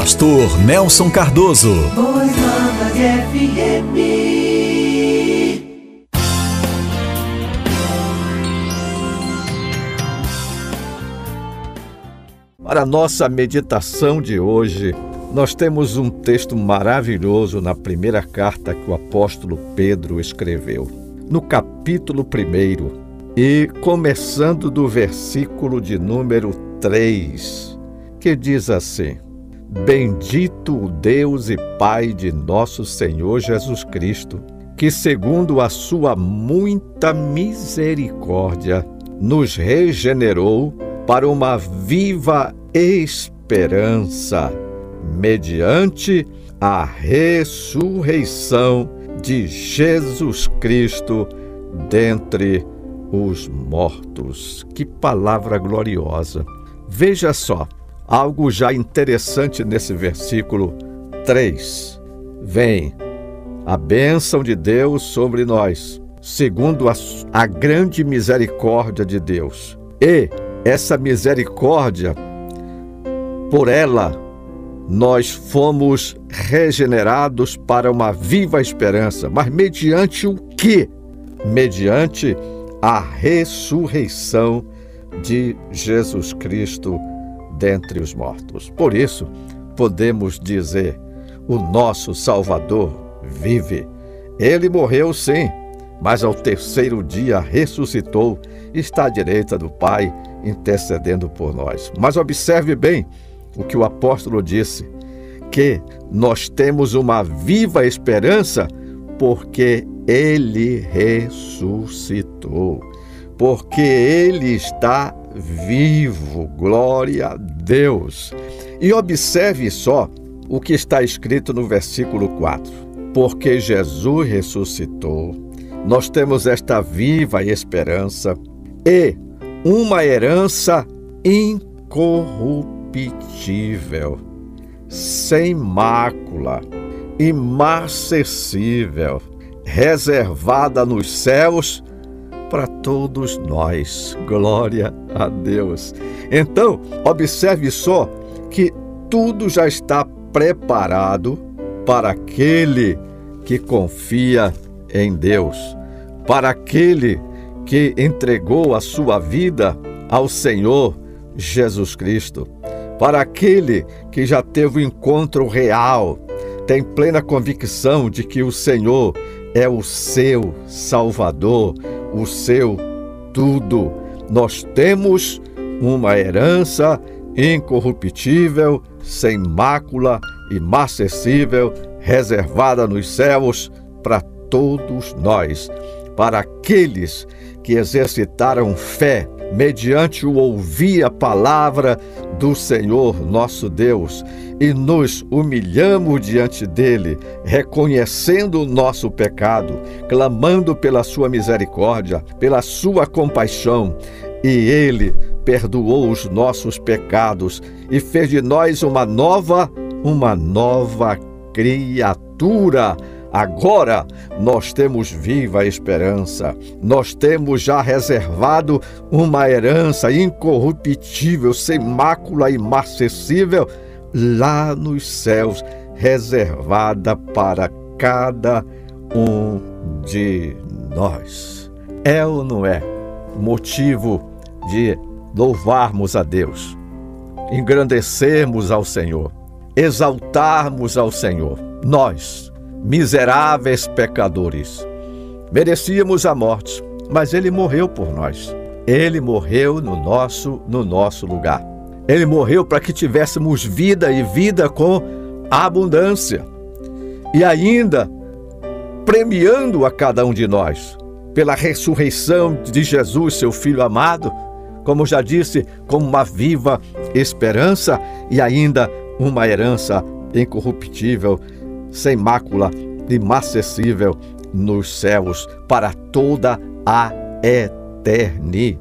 pastor Nelson Cardoso. FM. Para a nossa meditação de hoje, nós temos um texto maravilhoso na primeira carta que o apóstolo Pedro escreveu. No capítulo 1, e começando do versículo de número 3, que diz assim: Bendito o Deus e Pai de nosso Senhor Jesus Cristo, que, segundo a sua muita misericórdia, nos regenerou para uma viva esperança, mediante a ressurreição de Jesus Cristo dentre os mortos. Que palavra gloriosa! Veja só, algo já interessante nesse versículo 3. Vem a bênção de Deus sobre nós, segundo a, a grande misericórdia de Deus. E essa misericórdia, por ela, nós fomos regenerados para uma viva esperança. Mas mediante o que? Mediante a ressurreição de Jesus Cristo dentre os mortos. Por isso, podemos dizer: o nosso Salvador vive. Ele morreu, sim, mas ao terceiro dia ressuscitou, está à direita do Pai, intercedendo por nós. Mas observe bem o que o apóstolo disse: que nós temos uma viva esperança porque ele ressuscitou, porque ele está vivo. Glória a Deus. E observe só o que está escrito no versículo 4. Porque Jesus ressuscitou, nós temos esta viva esperança e uma herança incorruptível, sem mácula, imarcessível, reservada nos céus para todos nós. Glória a Deus. Então, observe só que tudo já está preparado para aquele que confia em Deus, para aquele que entregou a sua vida ao Senhor Jesus Cristo, para aquele que já teve o um encontro real, tem plena convicção de que o Senhor é o seu Salvador, o seu tudo. Nós temos uma herança incorruptível, sem mácula, imacessível, reservada nos céus para todos nós, para aqueles que exercitaram fé mediante o ouvir a palavra do Senhor nosso Deus e nos humilhamos diante dele, reconhecendo o nosso pecado, clamando pela sua misericórdia, pela sua compaixão, e ele perdoou os nossos pecados e fez de nós uma nova, uma nova criatura Agora nós temos viva esperança, nós temos já reservado uma herança incorruptível, sem mácula e imacessível, lá nos céus, reservada para cada um de nós. É ou não é motivo de louvarmos a Deus, engrandecermos ao Senhor, exaltarmos ao Senhor? Nós, miseráveis pecadores. Merecíamos a morte, mas ele morreu por nós. Ele morreu no nosso no nosso lugar. Ele morreu para que tivéssemos vida e vida com abundância. E ainda premiando a cada um de nós pela ressurreição de Jesus, seu filho amado, como já disse, como uma viva esperança e ainda uma herança incorruptível sem mácula, imacessível nos céus para toda a eternidade.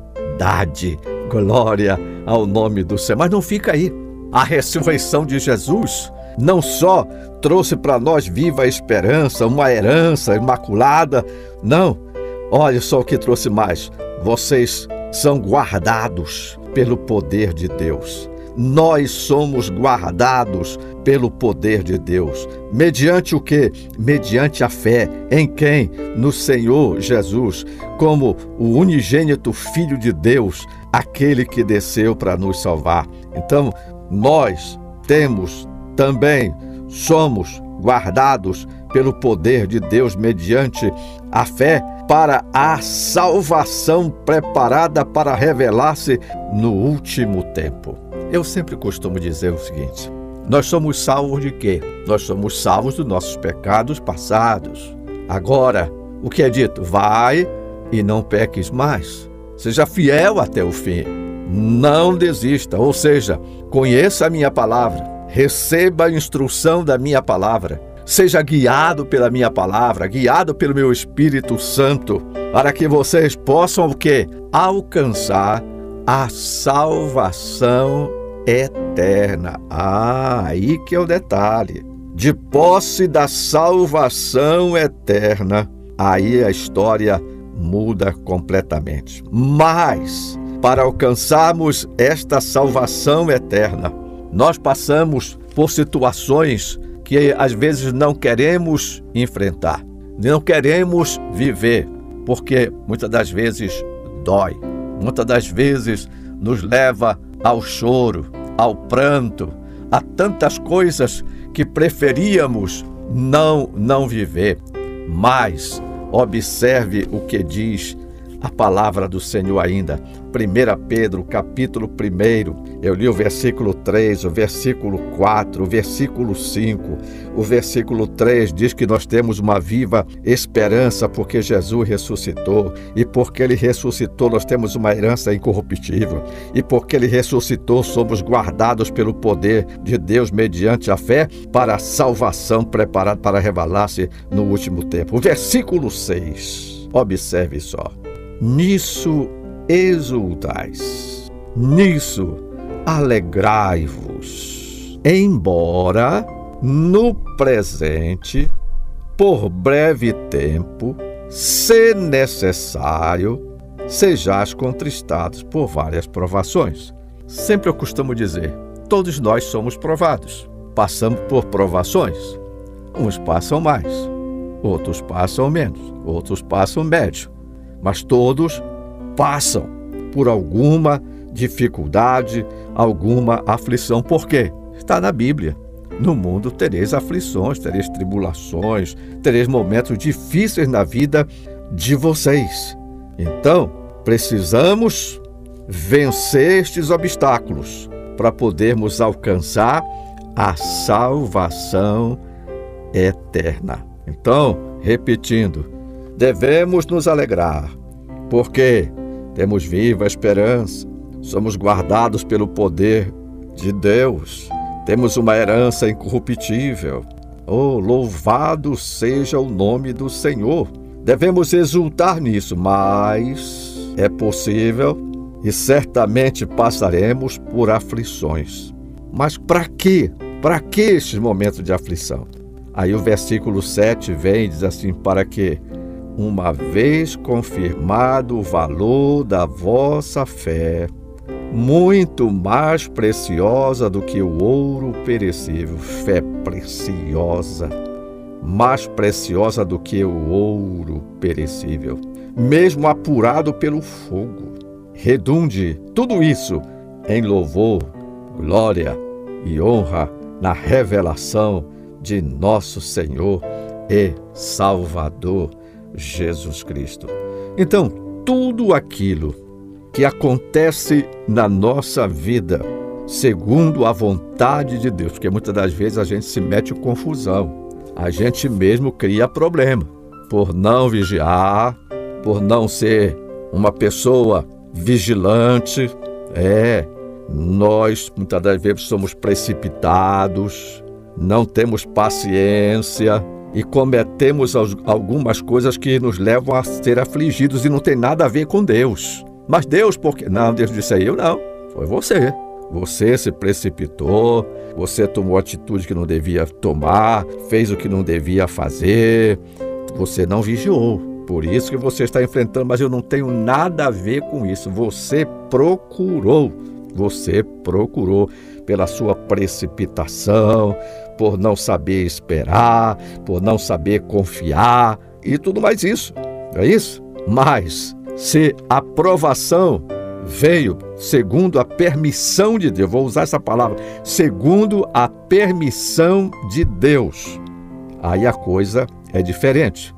Glória ao nome do Senhor. Mas não fica aí. A ressurreição de Jesus não só trouxe para nós viva esperança, uma herança imaculada, não. Olha só o que trouxe mais. Vocês são guardados pelo poder de Deus nós somos guardados pelo poder de Deus. Mediante o que? Mediante a fé. Em quem? No Senhor Jesus, como o unigênito Filho de Deus, aquele que desceu para nos salvar. Então, nós temos também, somos guardados pelo poder de Deus mediante a fé para a salvação preparada para revelar-se no último tempo. Eu sempre costumo dizer o seguinte: nós somos salvos de quê? Nós somos salvos dos nossos pecados passados. Agora, o que é dito? Vai e não peques mais. Seja fiel até o fim. Não desista, ou seja, conheça a minha palavra, receba a instrução da minha palavra seja guiado pela minha palavra, guiado pelo meu Espírito Santo, para que vocês possam o quê? Alcançar a salvação eterna. Ah, aí que é o detalhe. De posse da salvação eterna, aí a história muda completamente. Mas, para alcançarmos esta salvação eterna, nós passamos por situações que às vezes não queremos enfrentar, não queremos viver, porque muitas das vezes dói, muitas das vezes nos leva ao choro, ao pranto, a tantas coisas que preferíamos não não viver. Mas observe o que diz a palavra do Senhor ainda. 1 Pedro, capítulo 1, eu li o versículo 3, o versículo 4, o versículo 5. O versículo 3 diz que nós temos uma viva esperança porque Jesus ressuscitou, e porque ele ressuscitou, nós temos uma herança incorruptível, e porque ele ressuscitou, somos guardados pelo poder de Deus mediante a fé para a salvação preparada para revelar-se no último tempo. O versículo 6, observe só. Nisso exultais, nisso alegrai-vos, embora no presente, por breve tempo, se necessário, sejais contristados por várias provações. Sempre eu costumo dizer: todos nós somos provados, passamos por provações. Uns passam mais, outros passam menos, outros passam médio mas todos passam por alguma dificuldade, alguma aflição. Por quê? Está na Bíblia. No mundo tereis aflições, tereis tribulações, tereis momentos difíceis na vida de vocês. Então, precisamos vencer estes obstáculos para podermos alcançar a salvação eterna. Então, repetindo, devemos nos alegrar, porque temos viva esperança, somos guardados pelo poder de Deus, temos uma herança incorruptível. Oh, louvado seja o nome do Senhor! Devemos exultar nisso, mas é possível e certamente passaremos por aflições. Mas para quê? Para que estes momentos de aflição? Aí o versículo 7 vem e diz assim: para que uma vez confirmado o valor da vossa fé, muito mais preciosa do que o ouro perecível, fé preciosa, mais preciosa do que o ouro perecível, mesmo apurado pelo fogo. Redunde tudo isso em louvor, glória e honra na revelação de nosso Senhor e Salvador Jesus Cristo. Então, tudo aquilo que acontece na nossa vida, segundo a vontade de Deus, porque muitas das vezes a gente se mete em confusão, a gente mesmo cria problema por não vigiar, por não ser uma pessoa vigilante. É, nós muitas das vezes somos precipitados, não temos paciência, e cometemos algumas coisas que nos levam a ser afligidos e não tem nada a ver com Deus. Mas Deus, porque. Não, Deus disse aí, eu não. Foi você. Você se precipitou, você tomou atitude que não devia tomar, fez o que não devia fazer, você não vigiou. Por isso que você está enfrentando, mas eu não tenho nada a ver com isso. Você procurou Você procurou pela sua precipitação, por não saber esperar, por não saber confiar e tudo mais isso. É isso? Mas se a provação veio segundo a permissão de Deus, vou usar essa palavra, segundo a permissão de Deus, aí a coisa é diferente.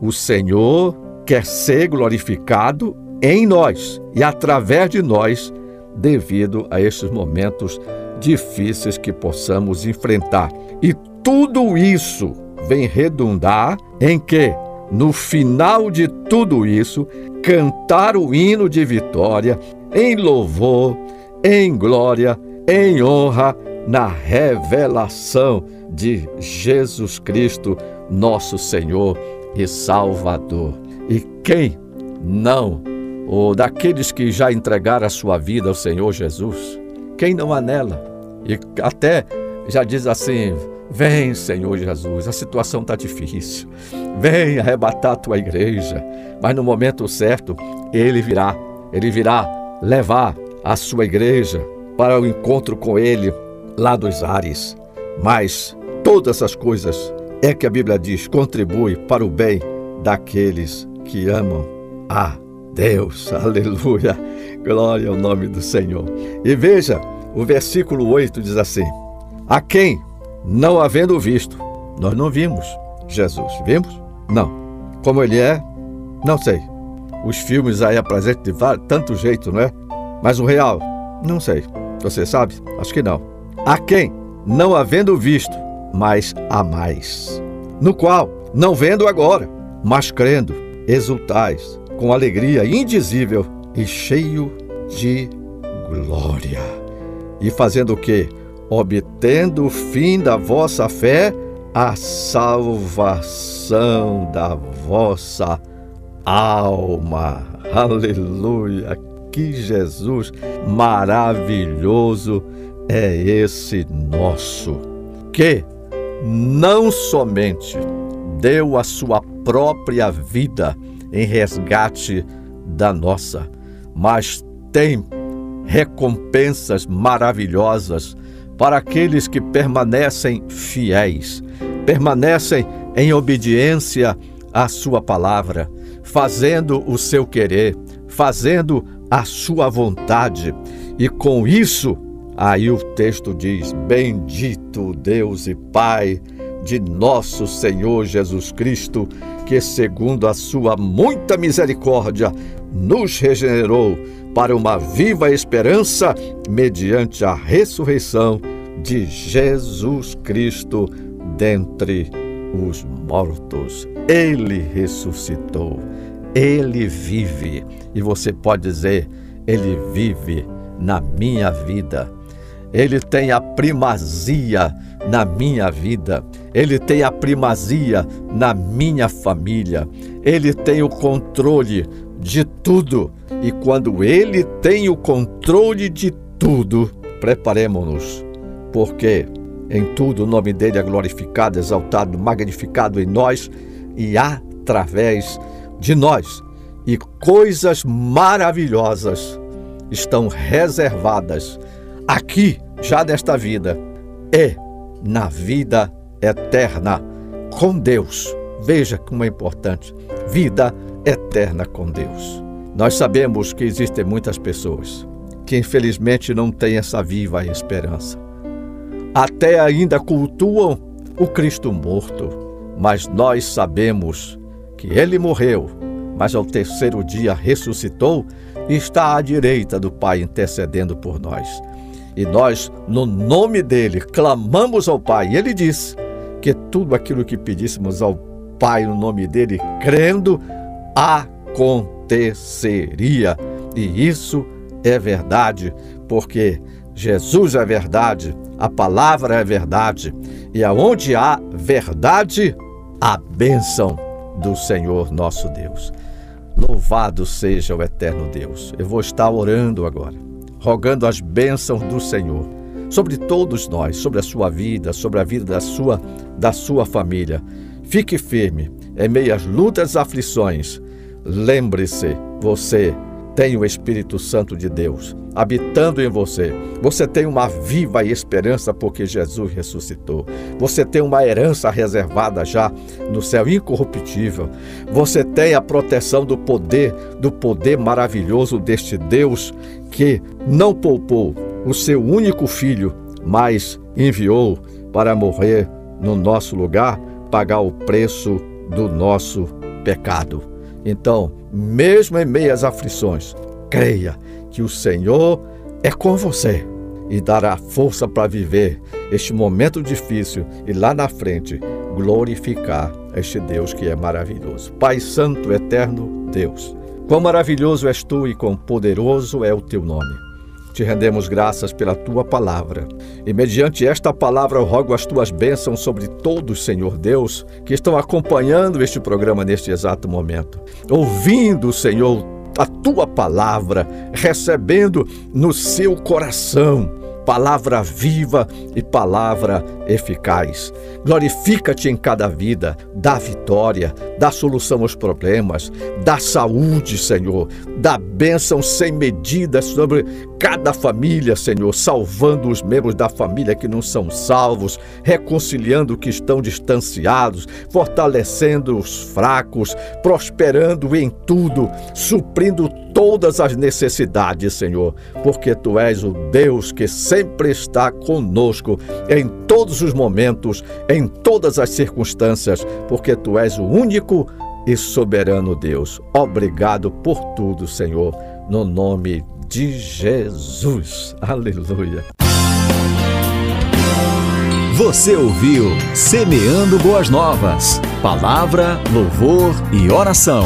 O Senhor quer ser glorificado em nós e através de nós, devido a estes momentos difíceis que possamos enfrentar. E tudo isso vem redundar em que, no final de tudo isso, cantar o hino de vitória em louvor, em glória, em honra, na revelação de Jesus Cristo, nosso Senhor e Salvador. E quem não, ou daqueles que já entregaram a sua vida ao Senhor Jesus, quem não anela? E até já diz assim: Vem, Senhor Jesus, a situação está difícil. Vem arrebatar a tua igreja. Mas no momento certo, ele virá. Ele virá levar a sua igreja para o encontro com ele lá dos ares. Mas todas essas coisas é que a Bíblia diz contribui para o bem daqueles que amam a Deus. Aleluia. Glória ao nome do Senhor. E veja, o versículo 8 diz assim: A quem, não havendo visto, nós não vimos Jesus. Vimos? Não. Como ele é? Não sei. Os filmes aí apresentam de tanto jeito, não é? Mas o real? Não sei. Você sabe? Acho que não. A quem, não havendo visto, mas a mais. No qual, não vendo agora, mas crendo, exultais com alegria indizível e cheio de glória. E fazendo o que? Obtendo o fim da vossa fé, a salvação da vossa alma. Aleluia! Que Jesus maravilhoso é esse nosso, que não somente deu a sua própria vida em resgate da nossa, mas tem recompensas maravilhosas para aqueles que permanecem fiéis, permanecem em obediência à Sua palavra, fazendo o seu querer, fazendo a Sua vontade. E com isso, aí o texto diz: Bendito Deus e Pai de nosso Senhor Jesus Cristo, que, segundo a sua muita misericórdia, nos regenerou para uma viva esperança mediante a ressurreição de Jesus Cristo dentre os mortos. Ele ressuscitou, ele vive. E você pode dizer: Ele vive na minha vida. Ele tem a primazia na minha vida, Ele tem a primazia na minha família, Ele tem o controle de tudo. E quando Ele tem o controle de tudo, preparemos-nos, porque em tudo o nome dele é glorificado, exaltado, magnificado em nós e através de nós. E coisas maravilhosas estão reservadas aqui, já nesta vida, e na vida eterna com Deus. Veja como é importante. Vida eterna com Deus. Nós sabemos que existem muitas pessoas que infelizmente não têm essa viva esperança. Até ainda cultuam o Cristo morto, mas nós sabemos que ele morreu, mas ao terceiro dia ressuscitou e está à direita do Pai intercedendo por nós. E nós, no nome dele, clamamos ao Pai. E ele diz que tudo aquilo que pedíssemos ao Pai no nome dele, crendo, aconteceria. E isso é verdade, porque Jesus é verdade, a palavra é verdade, e aonde há verdade, a bênção do Senhor nosso Deus. Louvado seja o eterno Deus. Eu vou estar orando agora rogando as bênçãos do Senhor sobre todos nós, sobre a sua vida, sobre a vida da sua, da sua família. Fique firme em meio às lutas e aflições. Lembre-se, você tem o Espírito Santo de Deus habitando em você. Você tem uma viva esperança porque Jesus ressuscitou. Você tem uma herança reservada já no céu incorruptível. Você tem a proteção do poder, do poder maravilhoso deste Deus que não poupou o seu único filho, mas enviou para morrer no nosso lugar, pagar o preço do nosso pecado. Então, mesmo em meio às aflições, creia que o Senhor é com você e dará força para viver este momento difícil e lá na frente glorificar este Deus que é maravilhoso. Pai Santo, Eterno Deus, quão maravilhoso és tu e quão poderoso é o teu nome. Te rendemos graças pela tua palavra. E mediante esta palavra eu rogo as tuas bênçãos sobre todos, Senhor Deus, que estão acompanhando este programa neste exato momento. Ouvindo, Senhor, a tua palavra, recebendo no seu coração palavra viva e palavra eficaz. Glorifica-te em cada vida, dá vitória, dá solução aos problemas, dá saúde, Senhor, dá bênção sem medida sobre cada família, Senhor, salvando os membros da família que não são salvos, reconciliando que estão distanciados, fortalecendo os fracos, prosperando em tudo, suprindo todas as necessidades, Senhor, porque tu és o Deus que sempre está conosco em todos os momentos, em todas as circunstâncias, porque tu és o único e soberano Deus. Obrigado por tudo, Senhor, no nome de Jesus. Aleluia. Você ouviu Semeando Boas Novas. Palavra, louvor e oração.